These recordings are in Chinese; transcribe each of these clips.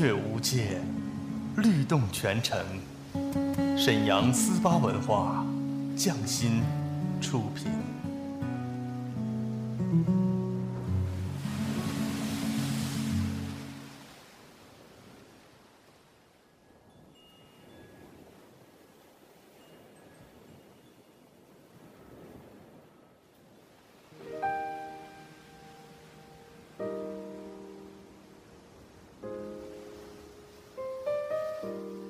乐无界，律动全城。沈阳思巴文化，匠心出品。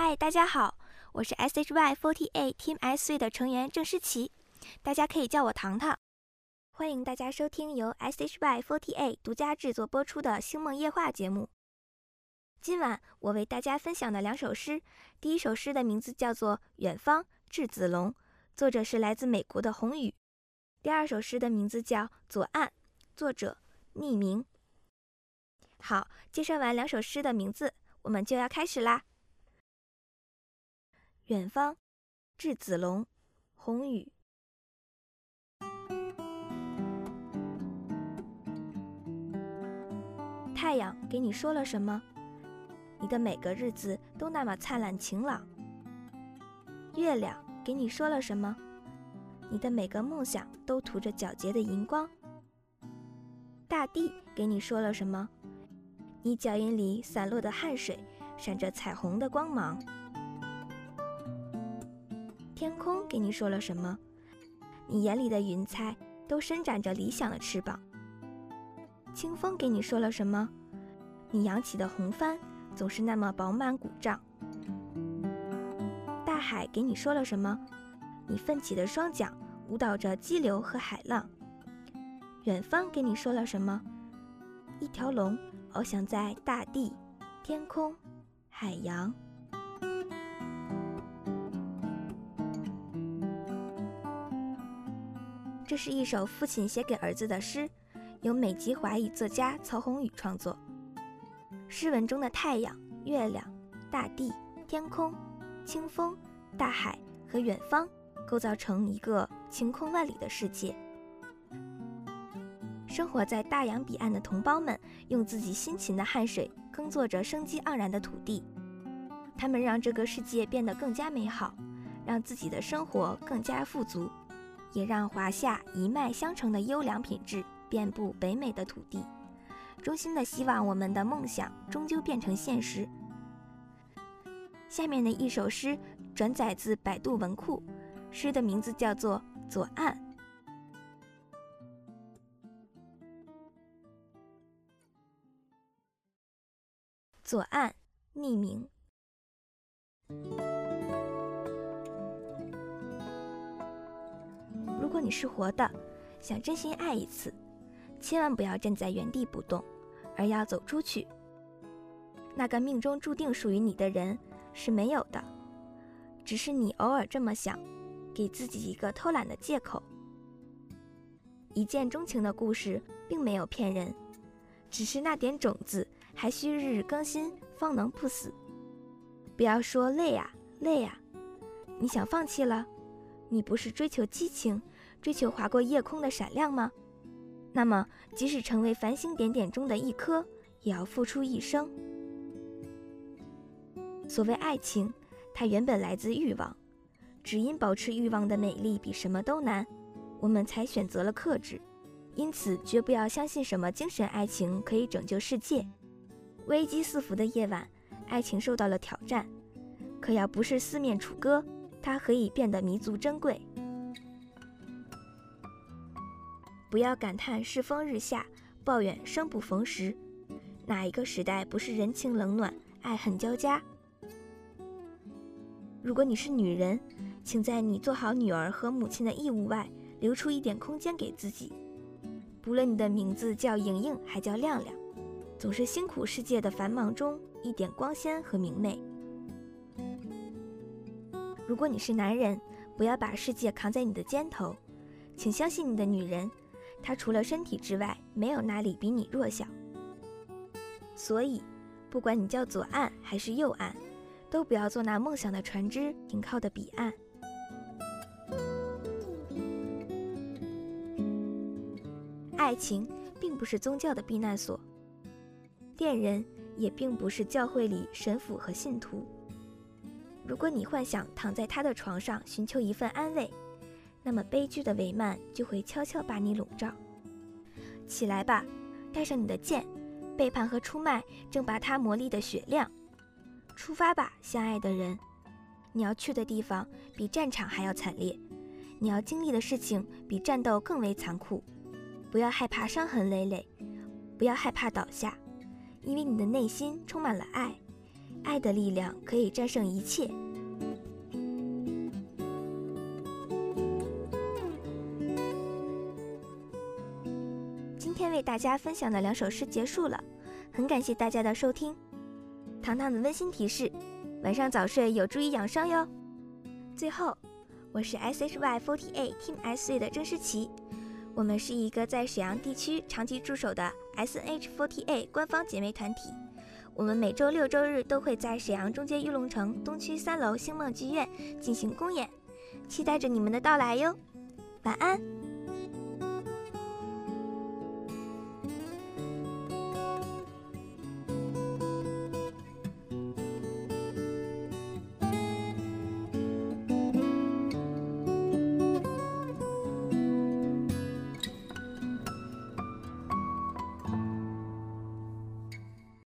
嗨，大家好，我是 SHY48 Team S 的成员郑诗琪，大家可以叫我糖糖。欢迎大家收听由 SHY48 独家制作播出的《星梦夜话》节目。今晚我为大家分享的两首诗，第一首诗的名字叫做《远方》，稚子龙，作者是来自美国的宏宇；第二首诗的名字叫《左岸》，作者匿名。好，介绍完两首诗的名字，我们就要开始啦。远方，稚子龙，宏宇。太阳给你说了什么？你的每个日子都那么灿烂晴朗。月亮给你说了什么？你的每个梦想都涂着皎洁的荧光。大地给你说了什么？你脚印里散落的汗水闪着彩虹的光芒。天空给你说了什么？你眼里的云彩都伸展着理想的翅膀。清风给你说了什么？你扬起的红帆总是那么饱满鼓胀。大海给你说了什么？你奋起的双桨舞蹈着激流和海浪。远方给你说了什么？一条龙翱翔在大地、天空、海洋。这是一首父亲写给儿子的诗，由美籍华裔作家曹宏宇创作。诗文中的太阳、月亮、大地、天空、清风、大海和远方，构造成一个晴空万里的世界。生活在大洋彼岸的同胞们，用自己辛勤的汗水耕作着生机盎然的土地，他们让这个世界变得更加美好，让自己的生活更加富足。也让华夏一脉相承的优良品质遍布北美的土地。衷心的希望我们的梦想终究变成现实。下面的一首诗转载自百度文库，诗的名字叫做《左岸》。左岸，匿名。果你是活的，想真心爱一次，千万不要站在原地不动，而要走出去。那个命中注定属于你的人是没有的，只是你偶尔这么想，给自己一个偷懒的借口。一见钟情的故事并没有骗人，只是那点种子还需日日更新方能不死。不要说累呀累呀，你想放弃了？你不是追求激情，追求划过夜空的闪亮吗？那么，即使成为繁星点点中的一颗，也要付出一生。所谓爱情，它原本来自欲望，只因保持欲望的美丽比什么都难，我们才选择了克制。因此，绝不要相信什么精神爱情可以拯救世界。危机四伏的夜晚，爱情受到了挑战，可要不是四面楚歌，它何以变得弥足珍贵？不要感叹世风日下，抱怨生不逢时。哪一个时代不是人情冷暖、爱恨交加？如果你是女人，请在你做好女儿和母亲的义务外，留出一点空间给自己。不论你的名字叫莹莹还叫亮亮，总是辛苦世界的繁忙中一点光鲜和明媚。如果你是男人，不要把世界扛在你的肩头，请相信你的女人，他除了身体之外，没有哪里比你弱小。所以，不管你叫左岸还是右岸。都不要做那梦想的船只停靠的彼岸。爱情并不是宗教的避难所，恋人也并不是教会里神父和信徒。如果你幻想躺在他的床上寻求一份安慰，那么悲剧的帷幔就会悄悄把你笼罩。起来吧，带上你的剑，背叛和出卖正把它磨砺的雪亮。出发吧，相爱的人！你要去的地方比战场还要惨烈，你要经历的事情比战斗更为残酷。不要害怕伤痕累累，不要害怕倒下，因为你的内心充满了爱，爱的力量可以战胜一切。大家分享的两首诗结束了，很感谢大家的收听。糖糖的温馨提示：晚上早睡有助于养生哟。最后，我是 SHY48 Team S 的郑诗琪，我们是一个在沈阳地区长期驻守的 SNH48 官方姐妹团体。我们每周六周日都会在沈阳中街玉龙城东区三楼星梦剧院进行公演，期待着你们的到来哟。晚安。